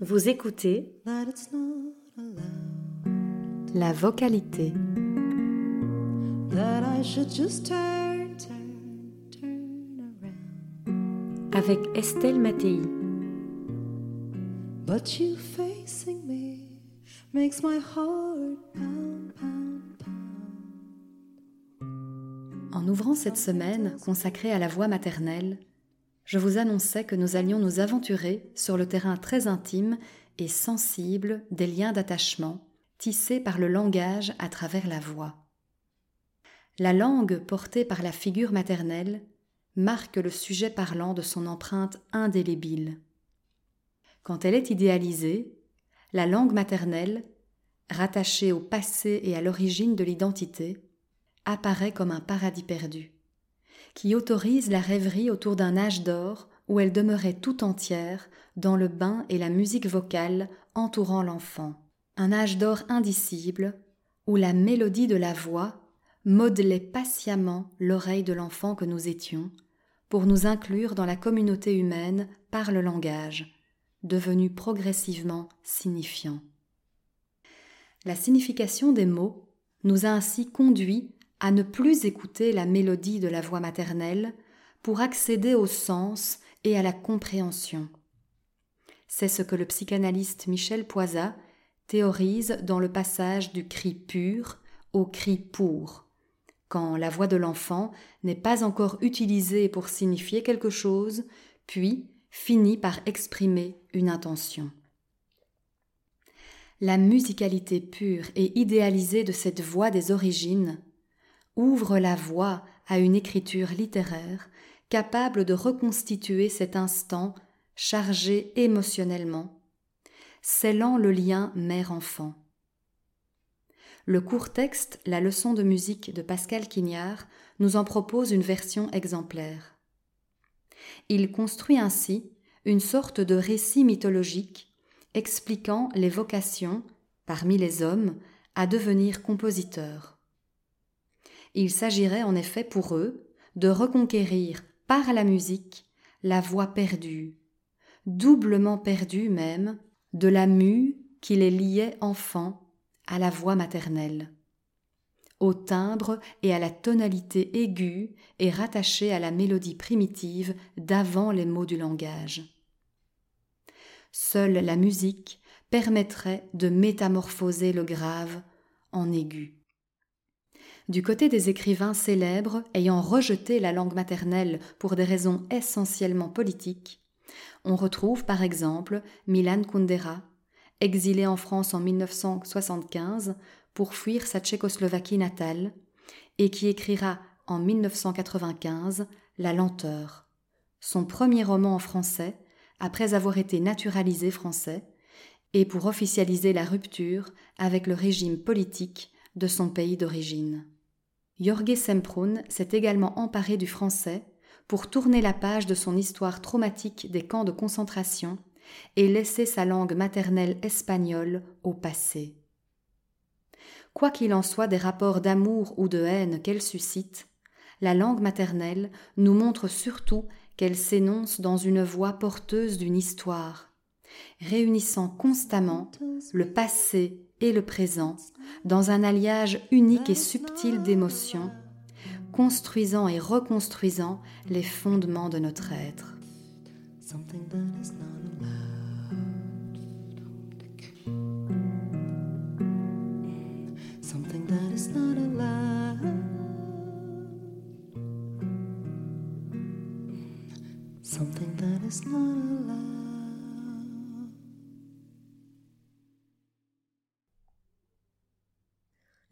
Vous écoutez that it's not allowed. la vocalité. That I should just turn, turn, turn around. avec Estelle Mattei. But you facing me makes my heart pound, pound, pound. En ouvrant cette semaine consacrée à la voix maternelle, je vous annonçais que nous allions nous aventurer sur le terrain très intime et sensible des liens d'attachement tissés par le langage à travers la voix. La langue portée par la figure maternelle marque le sujet parlant de son empreinte indélébile. Quand elle est idéalisée, la langue maternelle, rattachée au passé et à l'origine de l'identité, apparaît comme un paradis perdu, qui autorise la rêverie autour d'un âge d'or où elle demeurait tout entière dans le bain et la musique vocale entourant l'enfant, un âge d'or indicible où la mélodie de la voix modelait patiemment l'oreille de l'enfant que nous étions pour nous inclure dans la communauté humaine par le langage, devenu progressivement signifiant. La signification des mots nous a ainsi conduits à ne plus écouter la mélodie de la voix maternelle pour accéder au sens et à la compréhension. C'est ce que le psychanalyste Michel Poisa théorise dans le passage du cri pur au cri pour, quand la voix de l'enfant n'est pas encore utilisée pour signifier quelque chose, puis finit par exprimer une intention. La musicalité pure et idéalisée de cette voix des origines ouvre la voie à une écriture littéraire capable de reconstituer cet instant chargé émotionnellement, scellant le lien mère-enfant. Le court texte La leçon de musique de Pascal Quignard nous en propose une version exemplaire. Il construit ainsi une sorte de récit mythologique expliquant les vocations, parmi les hommes, à devenir compositeurs. Il s'agirait en effet pour eux de reconquérir par la musique la voix perdue, doublement perdue même, de la mue qui les liait enfants à la voix maternelle, au timbre et à la tonalité aiguë et rattachée à la mélodie primitive d'avant les mots du langage. Seule la musique permettrait de métamorphoser le grave en aigu. Du côté des écrivains célèbres ayant rejeté la langue maternelle pour des raisons essentiellement politiques, on retrouve par exemple Milan Kundera, exilé en France en 1975 pour fuir sa Tchécoslovaquie natale, et qui écrira en 1995 La lenteur, son premier roman en français après avoir été naturalisé français, et pour officialiser la rupture avec le régime politique de son pays d'origine. Jorge Semprún s'est également emparé du français pour tourner la page de son histoire traumatique des camps de concentration et laisser sa langue maternelle espagnole au passé. Quoi qu'il en soit des rapports d'amour ou de haine qu'elle suscite, la langue maternelle nous montre surtout qu'elle s'énonce dans une voix porteuse d'une histoire, réunissant constamment le passé et le présent dans un alliage unique et subtil d'émotions, construisant et reconstruisant les fondements de notre être.